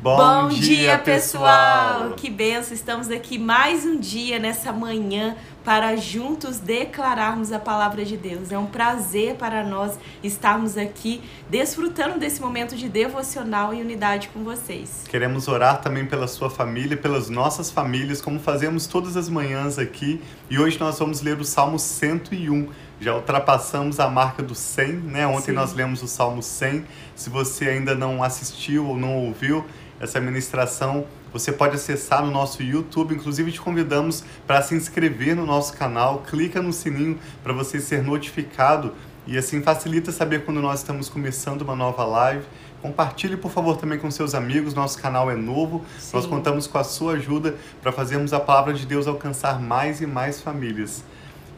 Bom, Bom dia, dia, pessoal! Que benção! Estamos aqui mais um dia nessa manhã para juntos declararmos a palavra de Deus. É um prazer para nós estarmos aqui desfrutando desse momento de devocional e unidade com vocês. Queremos orar também pela sua família, pelas nossas famílias, como fazemos todas as manhãs aqui. E hoje nós vamos ler o Salmo 101 já ultrapassamos a marca do 100, né? Ontem Sim. nós lemos o Salmo 100. Se você ainda não assistiu ou não ouviu, essa ministração, você pode acessar no nosso YouTube. Inclusive, te convidamos para se inscrever no nosso canal. Clica no sininho para você ser notificado e assim facilita saber quando nós estamos começando uma nova live. Compartilhe, por favor, também com seus amigos. Nosso canal é novo. Sim. Nós contamos com a sua ajuda para fazermos a palavra de Deus alcançar mais e mais famílias.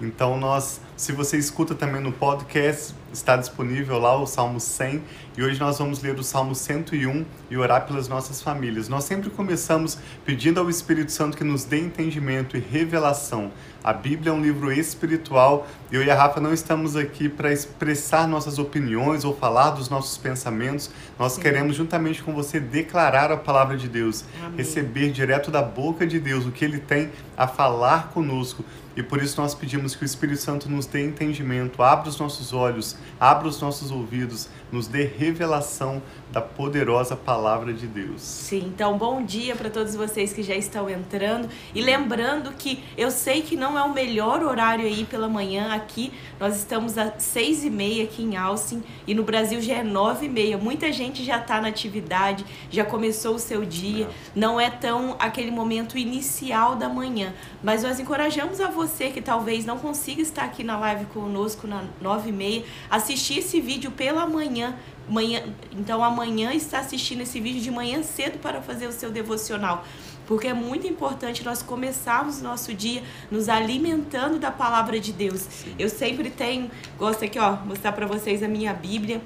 Então, nós, se você escuta também no podcast, está disponível lá o Salmo 100 e hoje nós vamos ler o Salmo 101 e orar pelas nossas famílias. Nós sempre começamos pedindo ao Espírito Santo que nos dê entendimento e revelação. A Bíblia é um livro espiritual e eu e a Rafa não estamos aqui para expressar nossas opiniões ou falar dos nossos pensamentos. Nós Sim. queremos, juntamente com você, declarar a palavra de Deus, Amém. receber direto da boca de Deus o que Ele tem a falar conosco. E por isso nós pedimos que o Espírito Santo nos dê entendimento, abra os nossos olhos, abra os nossos ouvidos, nos dê revelação da poderosa palavra de Deus. Sim, então bom dia para todos vocês que já estão entrando e lembrando que eu sei que não é o melhor horário aí pela manhã aqui, nós estamos às seis e meia aqui em Alcin e no Brasil já é nove e meia, muita gente já está na atividade, já começou o seu dia, não. não é tão aquele momento inicial da manhã, mas nós encorajamos a você que talvez não consiga estar aqui na live conosco na nove e meia, assistir esse vídeo pela manhã Manhã, então amanhã está assistindo esse vídeo de manhã cedo para fazer o seu devocional. Porque é muito importante nós começarmos nosso dia nos alimentando da palavra de Deus. Sim. Eu sempre tenho, gosto aqui, ó, mostrar para vocês a minha Bíblia.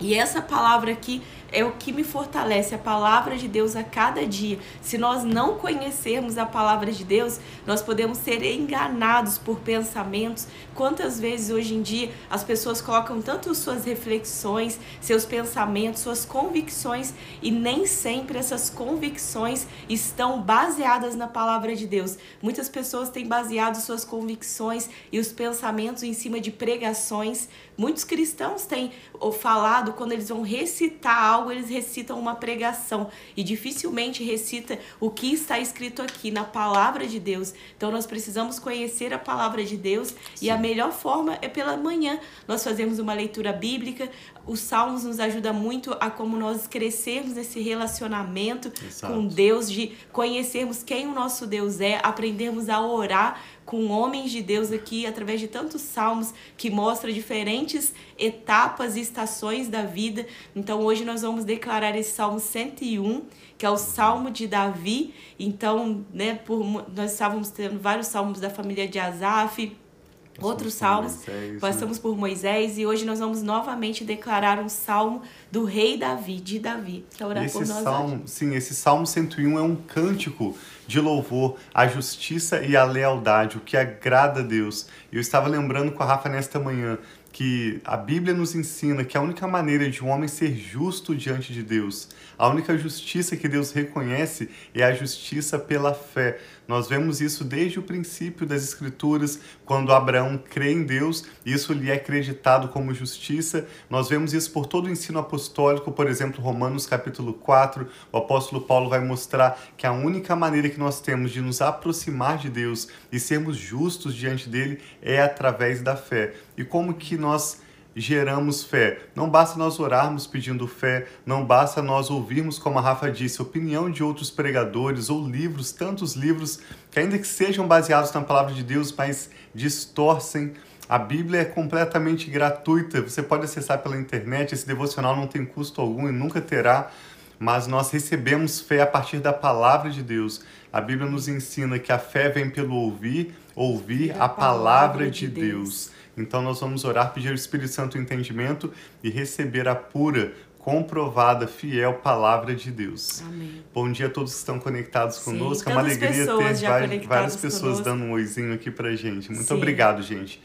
E essa palavra aqui é o que me fortalece, a palavra de Deus a cada dia. Se nós não conhecermos a palavra de Deus, nós podemos ser enganados por pensamentos. Quantas vezes hoje em dia as pessoas colocam tanto suas reflexões, seus pensamentos, suas convicções e nem sempre essas convicções estão baseadas na palavra de Deus. Muitas pessoas têm baseado suas convicções e os pensamentos em cima de pregações. Muitos cristãos têm falado quando eles vão recitar algo algo, eles recitam uma pregação e dificilmente recita o que está escrito aqui na palavra de Deus. Então nós precisamos conhecer a palavra de Deus Sim. e a melhor forma é pela manhã. Nós fazemos uma leitura bíblica, os salmos nos ajudam muito a como nós crescermos nesse relacionamento Exato. com Deus, de conhecermos quem o nosso Deus é, aprendermos a orar com homens de Deus aqui através de tantos salmos que mostra diferentes etapas e estações da vida. Então hoje nós vamos declarar esse Salmo 101, que é o Salmo de Davi. Então, né, por, nós estávamos tendo vários salmos da família de Asaf, outros salmos. Moisés, passamos né? por Moisés e hoje nós vamos novamente declarar um salmo do rei Davi, de Davi. Que é orar esse por nós salmo, hoje. Sim, esse salmo 101 é um cântico de louvor à justiça e à lealdade, o que agrada a Deus. Eu estava lembrando com a Rafa nesta manhã que a Bíblia nos ensina que a única maneira de um homem ser justo diante de Deus, a única justiça que Deus reconhece é a justiça pela fé. Nós vemos isso desde o princípio das Escrituras, quando Abraão crê em Deus, isso lhe é acreditado como justiça. Nós vemos isso por todo o ensino apostólico, por exemplo, Romanos capítulo 4, o apóstolo Paulo vai mostrar que a única maneira que nós temos de nos aproximar de Deus e sermos justos diante dele é através da fé. E como que nós geramos fé. Não basta nós orarmos pedindo fé, não basta nós ouvirmos, como a Rafa disse, opinião de outros pregadores ou livros, tantos livros que, ainda que sejam baseados na palavra de Deus, mas distorcem. A Bíblia é completamente gratuita, você pode acessar pela internet, esse devocional não tem custo algum e nunca terá, mas nós recebemos fé a partir da palavra de Deus. A Bíblia nos ensina que a fé vem pelo ouvir, ouvir a palavra de Deus. Então nós vamos orar, pedir ao Espírito Santo o entendimento e receber a pura, comprovada, fiel palavra de Deus. Amém. Bom dia a todos que estão conectados conosco. é uma alegria ter várias, várias pessoas conosco. dando um oizinho aqui pra gente. Muito Sim. obrigado, gente.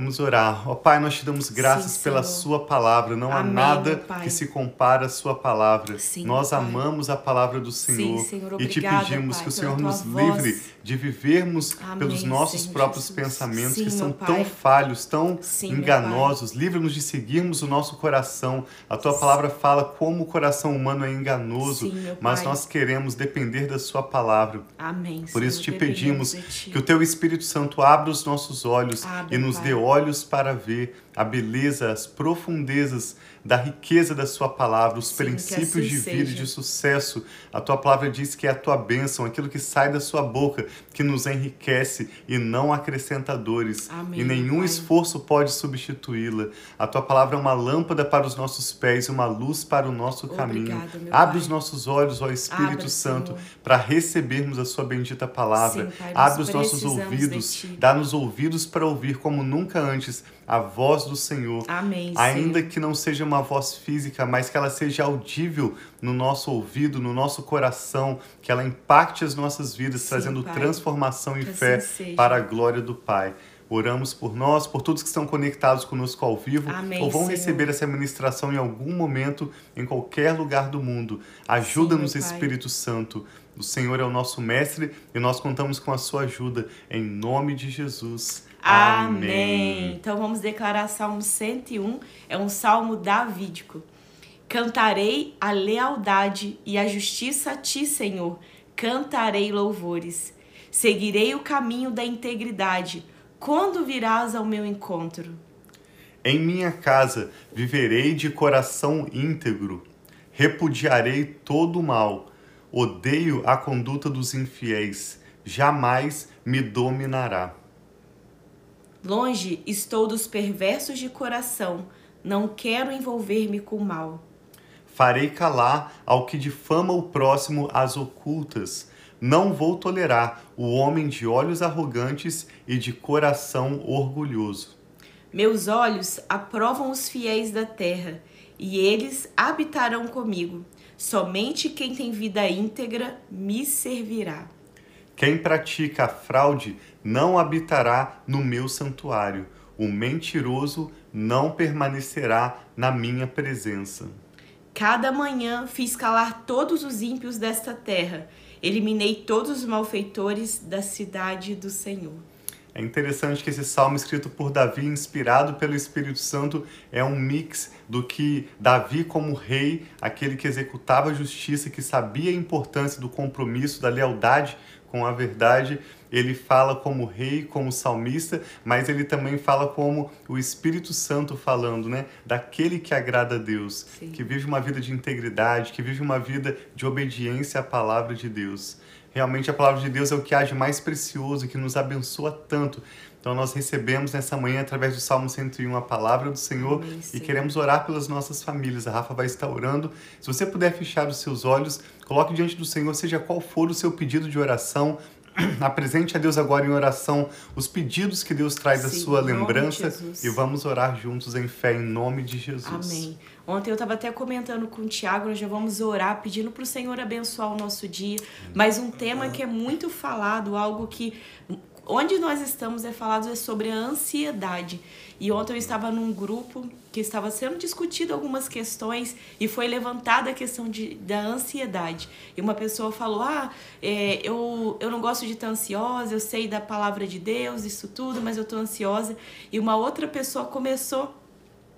Vamos orar. Ó Pai, nós te damos graças Sim, pela. Sua palavra. Não há Amém, nada meu Pai. que se compara à Sua palavra. Sim, nós Pai. amamos a palavra do Senhor. Senhor, e te obrigada, pedimos Pai, que o Senhor nos voz. livre de vivermos Amém, pelos nossos Senhor próprios Jesus. pensamentos Sim, que são tão falhos, tão Sim, enganosos. Livra-nos de seguirmos o nosso coração. A tua palavra fala como o coração humano é enganoso, Sim, mas nós queremos depender da Sua palavra. Amém. Por isso te pedimos que o teu Espírito Santo abra os nossos olhos Abre, e nos dê olhos para ver a beleza, as profundezas da riqueza da sua palavra, os Sim, princípios assim de vida e de sucesso. A tua palavra diz que é a tua bênção, aquilo que sai da sua boca, que nos enriquece e não acrescenta dores. Amém, e nenhum Pai. esforço pode substituí-la. A tua palavra é uma lâmpada para os nossos pés e uma luz para o nosso caminho. Obrigada, meu Abre Pai. os nossos olhos, ó Espírito Santo, para recebermos a sua bendita palavra. Sim, Pai, Abre os nossos ouvidos, dá-nos ouvidos para ouvir como nunca antes a voz do Senhor. Amém, Ainda Senhor. que não seja uma voz física, mas que ela seja audível no nosso ouvido, no nosso coração, que ela impacte as nossas vidas, Sim, trazendo Pai. transformação e assim fé seja. para a glória do Pai. Oramos por nós, por todos que estão conectados conosco ao vivo Amém, ou vão Senhor. receber essa ministração em algum momento, em qualquer lugar do mundo. Ajuda-nos. Espírito Santo. O Senhor é o nosso mestre e nós contamos com a sua ajuda. Em nome de Jesus. Amém. Então vamos declarar Salmo 101, é um salmo davídico. Cantarei a lealdade e a justiça a ti, Senhor. Cantarei louvores. Seguirei o caminho da integridade. Quando virás ao meu encontro? Em minha casa viverei de coração íntegro. Repudiarei todo o mal. Odeio a conduta dos infiéis. Jamais me dominará. Longe estou dos perversos de coração. Não quero envolver-me com o mal. Farei calar ao que difama o próximo às ocultas. Não vou tolerar o homem de olhos arrogantes e de coração orgulhoso. Meus olhos aprovam os fiéis da terra, e eles habitarão comigo. Somente quem tem vida íntegra me servirá. Quem pratica a fraude não habitará no meu santuário. O mentiroso não permanecerá na minha presença. Cada manhã fiz calar todos os ímpios desta terra. Eliminei todos os malfeitores da cidade do Senhor. É interessante que esse salmo escrito por Davi, inspirado pelo Espírito Santo, é um mix do que Davi, como rei, aquele que executava a justiça, que sabia a importância do compromisso, da lealdade com a verdade, ele fala como rei, como salmista, mas ele também fala como o Espírito Santo falando, né? Daquele que agrada a Deus, Sim. que vive uma vida de integridade, que vive uma vida de obediência à palavra de Deus. Realmente a palavra de Deus é o que age mais precioso, que nos abençoa tanto. Então nós recebemos nessa manhã, através do Salmo 101, a palavra do Senhor Amém, e queremos orar pelas nossas famílias. A Rafa vai estar orando. Se você puder fechar os seus olhos, coloque diante do Senhor, seja qual for o seu pedido de oração. Apresente a Deus agora em oração os pedidos que Deus traz à sua lembrança e vamos orar juntos em fé em nome de Jesus. Amém. Ontem eu estava até comentando com o Tiago, nós já vamos orar pedindo para o Senhor abençoar o nosso dia. Mas um tema que é muito falado, algo que onde nós estamos é falado é sobre a ansiedade. E ontem eu estava num grupo que estava sendo discutido algumas questões e foi levantada a questão de, da ansiedade. E uma pessoa falou: Ah, é, eu, eu não gosto de estar ansiosa, eu sei da palavra de Deus, isso tudo, mas eu estou ansiosa. E uma outra pessoa começou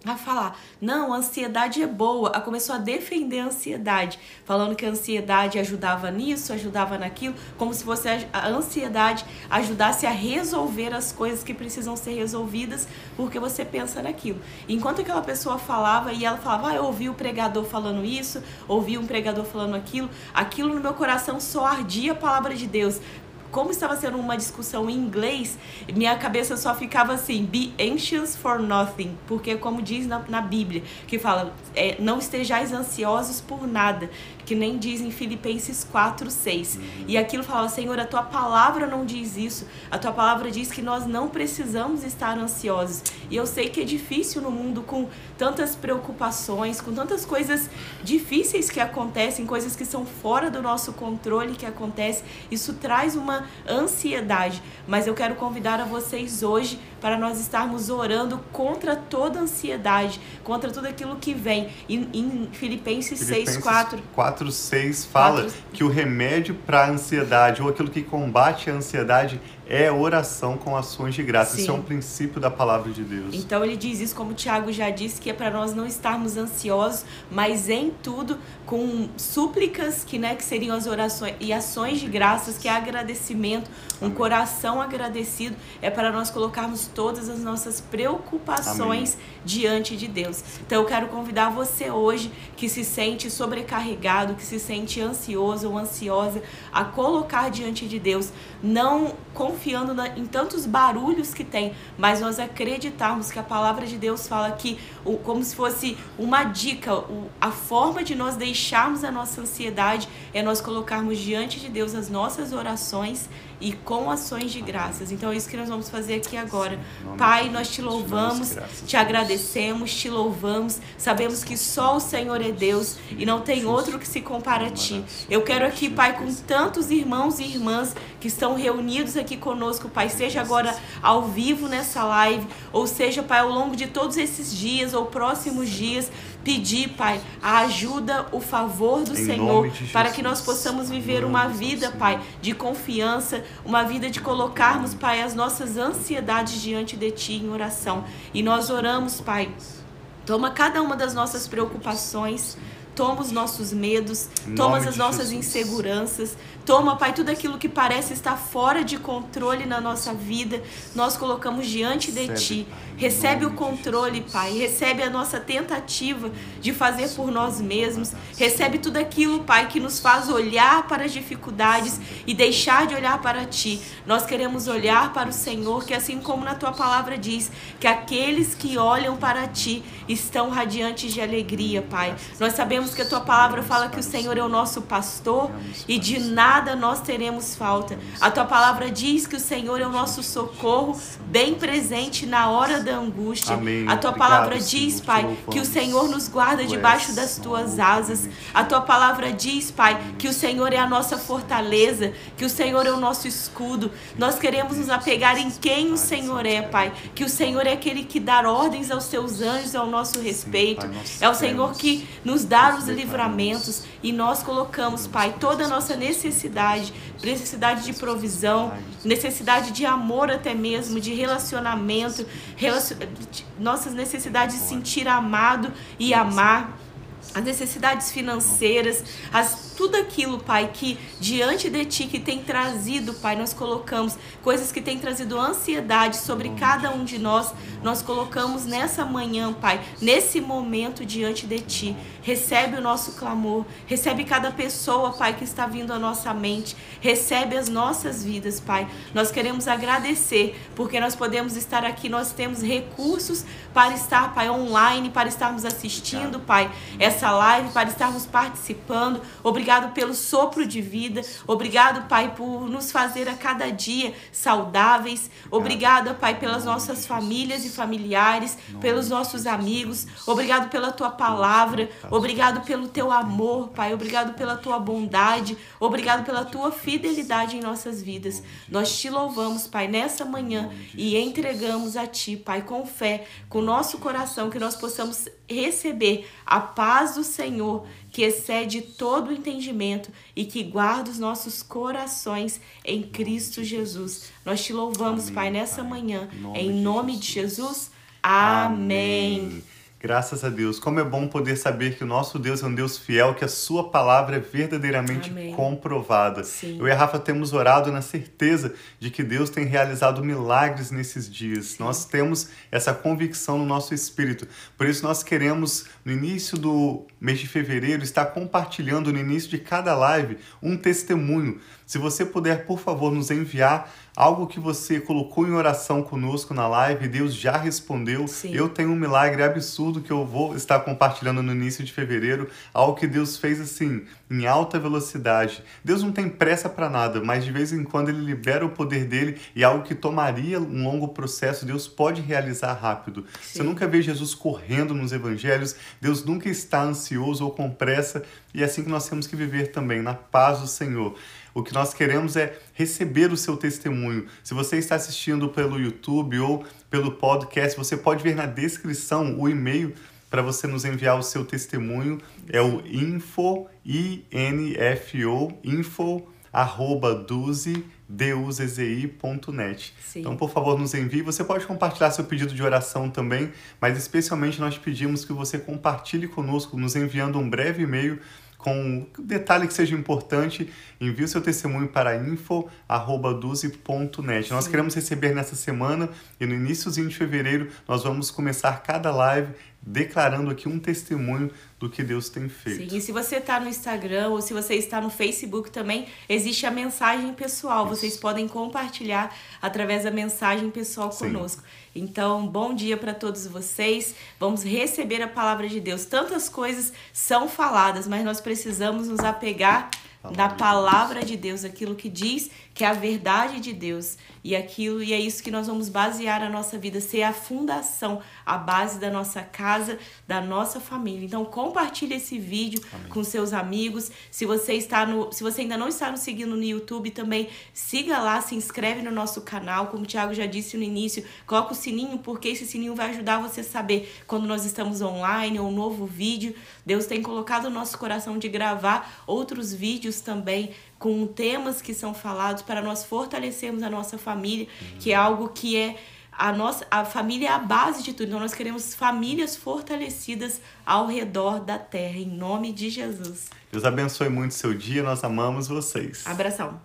a falar, não, a ansiedade é boa. Ela começou a defender a ansiedade, falando que a ansiedade ajudava nisso, ajudava naquilo, como se fosse a a ansiedade ajudasse a resolver as coisas que precisam ser resolvidas porque você pensa naquilo. Enquanto aquela pessoa falava e ela falava, ah, eu ouvi o pregador falando isso, ouvi um pregador falando aquilo, aquilo no meu coração só ardia a palavra de Deus como estava sendo uma discussão em inglês, minha cabeça só ficava assim, be anxious for nothing, porque como diz na, na Bíblia, que fala, é, não estejais ansiosos por nada, que nem diz em Filipenses 4, 6. E aquilo falava, Senhor, a tua palavra não diz isso, a tua palavra diz que nós não precisamos estar ansiosos. E eu sei que é difícil no mundo com tantas preocupações, com tantas coisas difíceis que acontecem, coisas que são fora do nosso controle que acontecem. Isso traz uma uma ansiedade. Mas eu quero convidar a vocês hoje para nós estarmos orando contra toda ansiedade, contra tudo aquilo que vem. Em, em Filipenses, Filipenses 6, 4. 4, 6 fala 4... que o remédio para a ansiedade, ou aquilo que combate a ansiedade, é oração com ações de graça. Sim. Isso é um princípio da palavra de Deus. Então ele diz isso, como o Tiago já disse, que é para nós não estarmos ansiosos, mas em tudo com súplicas, que, né, que seriam as orações e ações de graças, que é agradecimento, um Amém. coração agradecido, é para nós colocarmos todas as nossas preocupações Amém. diante de Deus. Então eu quero convidar você hoje que se sente sobrecarregado, que se sente ansioso ou ansiosa, a colocar diante de Deus, não confiando na, em tantos barulhos que tem, mas nós acreditarmos que a palavra de Deus fala que, o, como se fosse uma dica, o, a forma de nós deixarmos a nossa ansiedade é nós colocarmos diante de Deus as nossas orações e com ações de graças. Então é isso que nós vamos fazer aqui agora. Pai, nós te louvamos, te agradecemos, te louvamos. Sabemos que só o Senhor é Deus e não tem outro que se compara a ti. Eu quero aqui, Pai, com tantos irmãos e irmãs que estão reunidos aqui conosco, Pai, seja agora ao vivo nessa live, ou seja, Pai, ao longo de todos esses dias ou próximos dias, pedir, Pai, a ajuda, o favor do em Senhor, para que nós possamos viver uma vida, Pai, de confiança, uma vida de colocarmos, Pai, as nossas ansiedades diante de Ti em oração. E nós oramos, Pai. Toma cada uma das nossas preocupações, toma os nossos medos, toma as nossas inseguranças, Toma, Pai, tudo aquilo que parece estar fora de controle na nossa vida, nós colocamos diante de Ti. Recebe o controle, Pai. Recebe a nossa tentativa de fazer por nós mesmos. Recebe tudo aquilo, Pai, que nos faz olhar para as dificuldades e deixar de olhar para Ti. Nós queremos olhar para o Senhor, que assim como na Tua palavra diz, que aqueles que olham para Ti estão radiantes de alegria, Pai. Nós sabemos que a Tua palavra fala que o Senhor é o nosso pastor e de nada nós teremos falta. A tua palavra diz que o Senhor é o nosso socorro, bem presente na hora da angústia. Amém. A tua Obrigado, palavra diz, Pai, que o Senhor nos guarda debaixo das tuas asas. A tua palavra diz, Pai, que o Senhor é a nossa fortaleza, que o Senhor é o nosso escudo. Nós queremos nos apegar em quem o Senhor é, Pai. Que o Senhor é aquele que dá ordens aos seus anjos ao nosso respeito. É o Senhor que nos dá os livramentos. E nós colocamos, Pai, toda a nossa necessidade, necessidade de provisão, necessidade de amor até mesmo, de relacionamento, relacion... nossas necessidades de sentir amado e amar as necessidades financeiras, as, tudo aquilo, Pai, que diante de Ti que tem trazido, Pai, nós colocamos coisas que têm trazido ansiedade sobre cada um de nós, nós colocamos nessa manhã, Pai, nesse momento diante de Ti. Recebe o nosso clamor, recebe cada pessoa, Pai, que está vindo à nossa mente, recebe as nossas vidas, Pai. Nós queremos agradecer porque nós podemos estar aqui, nós temos recursos para estar, Pai, online, para estarmos assistindo, Pai, essa live, para estarmos participando. Obrigado pelo sopro de vida, obrigado, Pai, por nos fazer a cada dia saudáveis. Obrigada, Pai, pelas nossas famílias e familiares, pelos nossos amigos. Obrigado pela tua palavra. Obrigado pelo teu amor, Pai. Obrigado pela tua bondade. Obrigado pela tua fidelidade em nossas vidas. Nós te louvamos, Pai, nessa manhã e entregamos a Ti, Pai, com fé, com nosso coração, que nós possamos receber a paz do Senhor, que excede todo o entendimento e que guarda os nossos corações em Cristo Jesus. Nós te louvamos, Amém, Pai, nessa pai. manhã. Em nome, de Jesus. Amém. Amém. Graças a Deus. Como é bom poder saber que o nosso Deus é um Deus fiel, que a sua palavra é verdadeiramente Amém. comprovada. Sim. Eu e a Rafa temos orado na certeza de que Deus tem realizado milagres nesses dias. Sim. Nós temos essa convicção no nosso espírito. Por isso nós queremos, no início do mês de fevereiro, estar compartilhando no início de cada live um testemunho. Se você puder, por favor, nos enviar algo que você colocou em oração conosco na live, Deus já respondeu. Sim. Eu tenho um milagre absurdo que eu vou estar compartilhando no início de fevereiro, algo que Deus fez assim, em alta velocidade. Deus não tem pressa para nada, mas de vez em quando ele libera o poder dele e algo que tomaria um longo processo, Deus pode realizar rápido. Sim. Você nunca vê Jesus correndo nos evangelhos, Deus nunca está ansioso ou com pressa, e é assim que nós temos que viver também, na paz do Senhor. O que nós queremos é receber o seu testemunho. Se você está assistindo pelo YouTube ou pelo podcast, você pode ver na descrição o e-mail para você nos enviar o seu testemunho. É o info, I-N-F-O, info, arroba, duze, duzzi.net. Então, por favor, nos envie. Você pode compartilhar seu pedido de oração também, mas especialmente nós pedimos que você compartilhe conosco, nos enviando um breve e-mail com um detalhe que seja importante, envie o seu testemunho para info@duzi.net. Nós queremos receber nessa semana e no iníciozinho de fevereiro nós vamos começar cada live declarando aqui um testemunho do que Deus tem feito. Sim, e se você está no Instagram ou se você está no Facebook também, existe a mensagem pessoal. Isso. Vocês podem compartilhar através da mensagem pessoal Sim. conosco. Então, bom dia para todos vocês. Vamos receber a palavra de Deus. Tantas coisas são faladas, mas nós precisamos nos apegar na palavra de Deus, aquilo que diz que é a verdade de Deus e aquilo e é isso que nós vamos basear a nossa vida, ser a fundação, a base da nossa casa, da nossa família. Então compartilhe esse vídeo Amém. com seus amigos. Se você está no, se você ainda não está nos seguindo no YouTube, também siga lá, se inscreve no nosso canal, como o Thiago já disse no início, coloca o sininho porque esse sininho vai ajudar você a saber quando nós estamos online ou um novo vídeo. Deus tem colocado no nosso coração de gravar outros vídeos também com temas que são falados para nós fortalecermos a nossa família, uhum. que é algo que é a nossa a família é a base de tudo. Então nós queremos famílias fortalecidas ao redor da terra em nome de Jesus. Deus abençoe muito seu dia, nós amamos vocês. Abração.